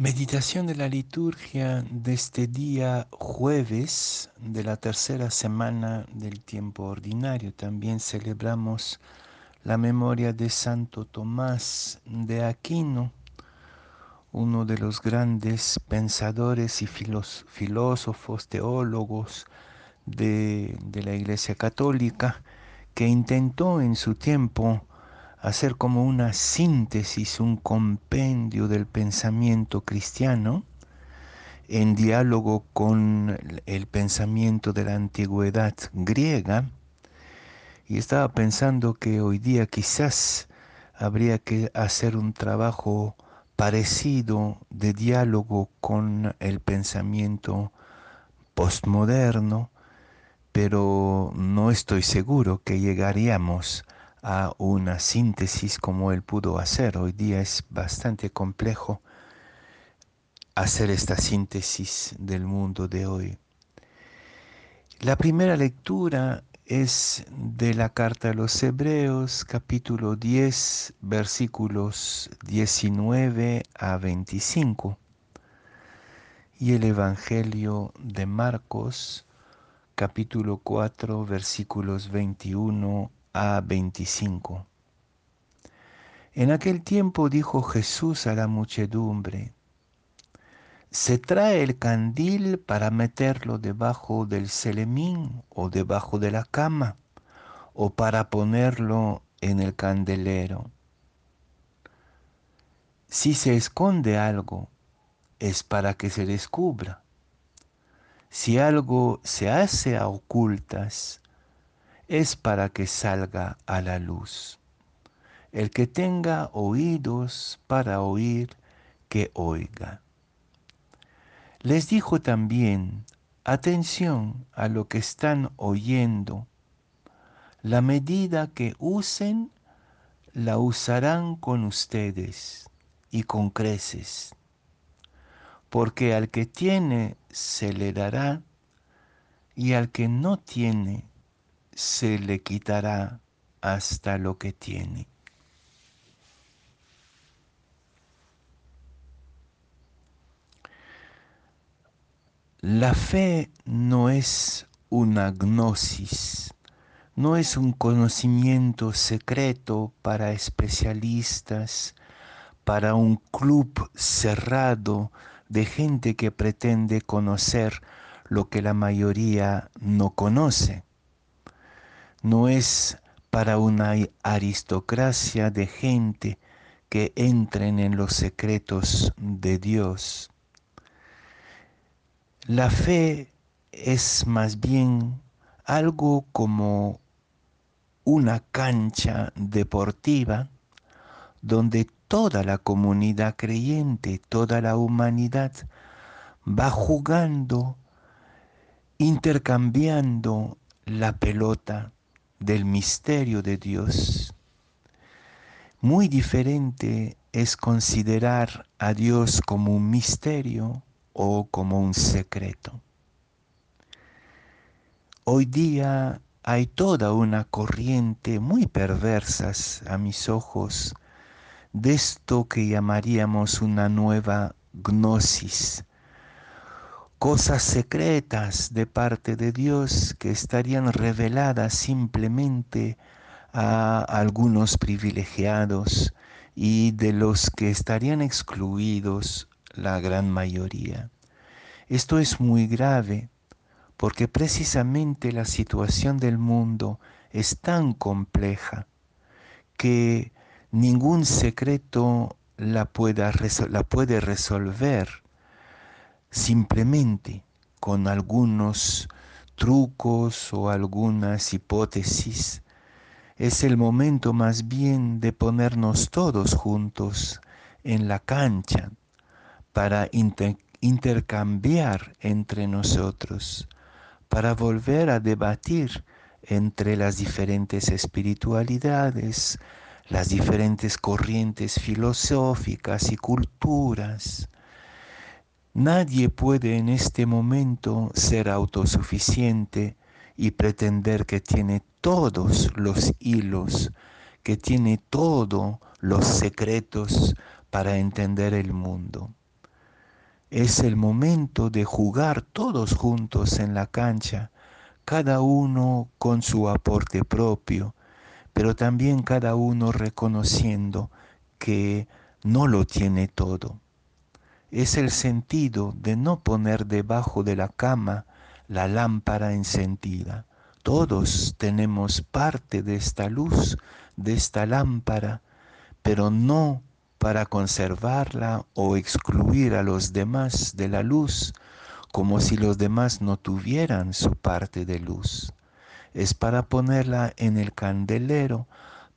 Meditación de la liturgia de este día jueves de la tercera semana del tiempo ordinario. También celebramos la memoria de Santo Tomás de Aquino, uno de los grandes pensadores y filósofos, teólogos de, de la Iglesia Católica, que intentó en su tiempo hacer como una síntesis, un compendio del pensamiento cristiano en diálogo con el pensamiento de la antigüedad griega. Y estaba pensando que hoy día quizás habría que hacer un trabajo parecido de diálogo con el pensamiento postmoderno, pero no estoy seguro que llegaríamos a una síntesis como él pudo hacer. Hoy día es bastante complejo hacer esta síntesis del mundo de hoy. La primera lectura es de la carta a los Hebreos, capítulo 10, versículos 19 a 25, y el Evangelio de Marcos, capítulo 4, versículos 21 a 25. En aquel tiempo dijo Jesús a la muchedumbre, ¿se trae el candil para meterlo debajo del celemín o debajo de la cama o para ponerlo en el candelero? Si se esconde algo, es para que se descubra. Si algo se hace a ocultas, es para que salga a la luz. El que tenga oídos para oír, que oiga. Les dijo también, atención a lo que están oyendo. La medida que usen, la usarán con ustedes y con creces. Porque al que tiene se le dará y al que no tiene se le quitará hasta lo que tiene. La fe no es una gnosis, no es un conocimiento secreto para especialistas, para un club cerrado de gente que pretende conocer lo que la mayoría no conoce no es para una aristocracia de gente que entren en los secretos de Dios. La fe es más bien algo como una cancha deportiva donde toda la comunidad creyente, toda la humanidad va jugando, intercambiando la pelota del misterio de Dios. Muy diferente es considerar a Dios como un misterio o como un secreto. Hoy día hay toda una corriente muy perversas a mis ojos de esto que llamaríamos una nueva gnosis, cosas secretas de parte de Dios que estarían reveladas simplemente a algunos privilegiados y de los que estarían excluidos la gran mayoría. Esto es muy grave porque precisamente la situación del mundo es tan compleja que ningún secreto la, pueda, la puede resolver simplemente con algunos trucos o algunas hipótesis. Es el momento más bien de ponernos todos juntos en la cancha para intercambiar entre nosotros, para volver a debatir entre las diferentes espiritualidades, las diferentes corrientes filosóficas y culturas, Nadie puede en este momento ser autosuficiente y pretender que tiene todos los hilos, que tiene todos los secretos para entender el mundo. Es el momento de jugar todos juntos en la cancha, cada uno con su aporte propio, pero también cada uno reconociendo que no lo tiene todo. Es el sentido de no poner debajo de la cama la lámpara encendida. Todos tenemos parte de esta luz, de esta lámpara, pero no para conservarla o excluir a los demás de la luz, como si los demás no tuvieran su parte de luz. Es para ponerla en el candelero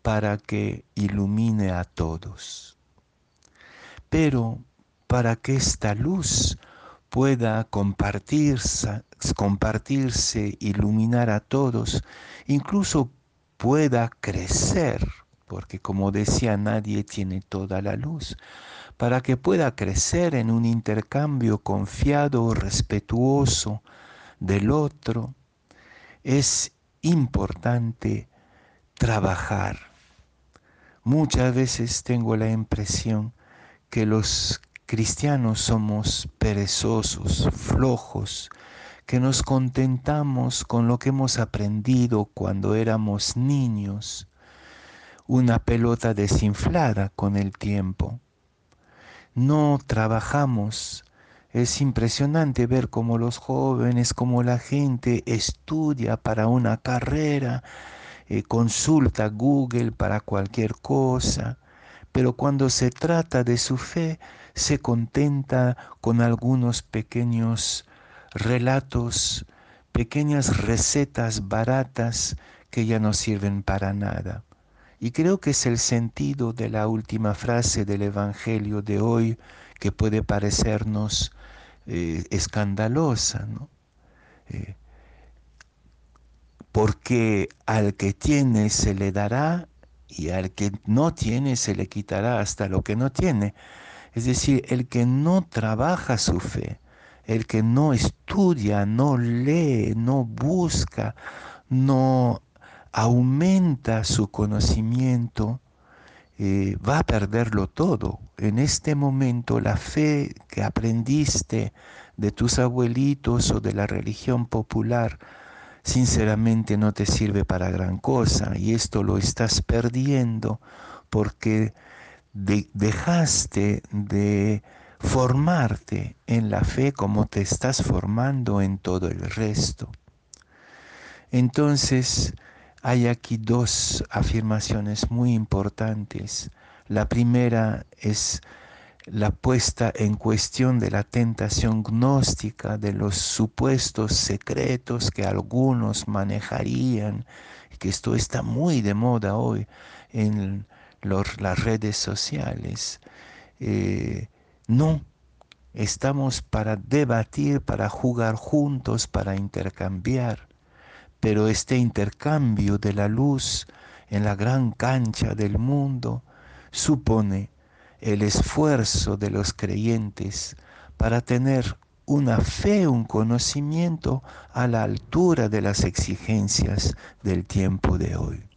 para que ilumine a todos. Pero para que esta luz pueda compartirse, iluminar a todos, incluso pueda crecer, porque como decía, nadie tiene toda la luz, para que pueda crecer en un intercambio confiado, respetuoso del otro, es importante trabajar. Muchas veces tengo la impresión que los cristianos somos perezosos, flojos, que nos contentamos con lo que hemos aprendido cuando éramos niños, una pelota desinflada con el tiempo. No trabajamos. Es impresionante ver cómo los jóvenes, cómo la gente estudia para una carrera, eh, consulta Google para cualquier cosa, pero cuando se trata de su fe, se contenta con algunos pequeños relatos, pequeñas recetas baratas que ya no sirven para nada. Y creo que es el sentido de la última frase del Evangelio de hoy que puede parecernos eh, escandalosa, ¿no? Eh, porque al que tiene se le dará y al que no tiene se le quitará hasta lo que no tiene. Es decir, el que no trabaja su fe, el que no estudia, no lee, no busca, no aumenta su conocimiento, eh, va a perderlo todo. En este momento la fe que aprendiste de tus abuelitos o de la religión popular, sinceramente no te sirve para gran cosa y esto lo estás perdiendo porque dejaste de formarte en la fe como te estás formando en todo el resto. Entonces, hay aquí dos afirmaciones muy importantes. La primera es la puesta en cuestión de la tentación gnóstica, de los supuestos secretos que algunos manejarían, que esto está muy de moda hoy en las redes sociales. Eh, no, estamos para debatir, para jugar juntos, para intercambiar, pero este intercambio de la luz en la gran cancha del mundo supone el esfuerzo de los creyentes para tener una fe, un conocimiento a la altura de las exigencias del tiempo de hoy.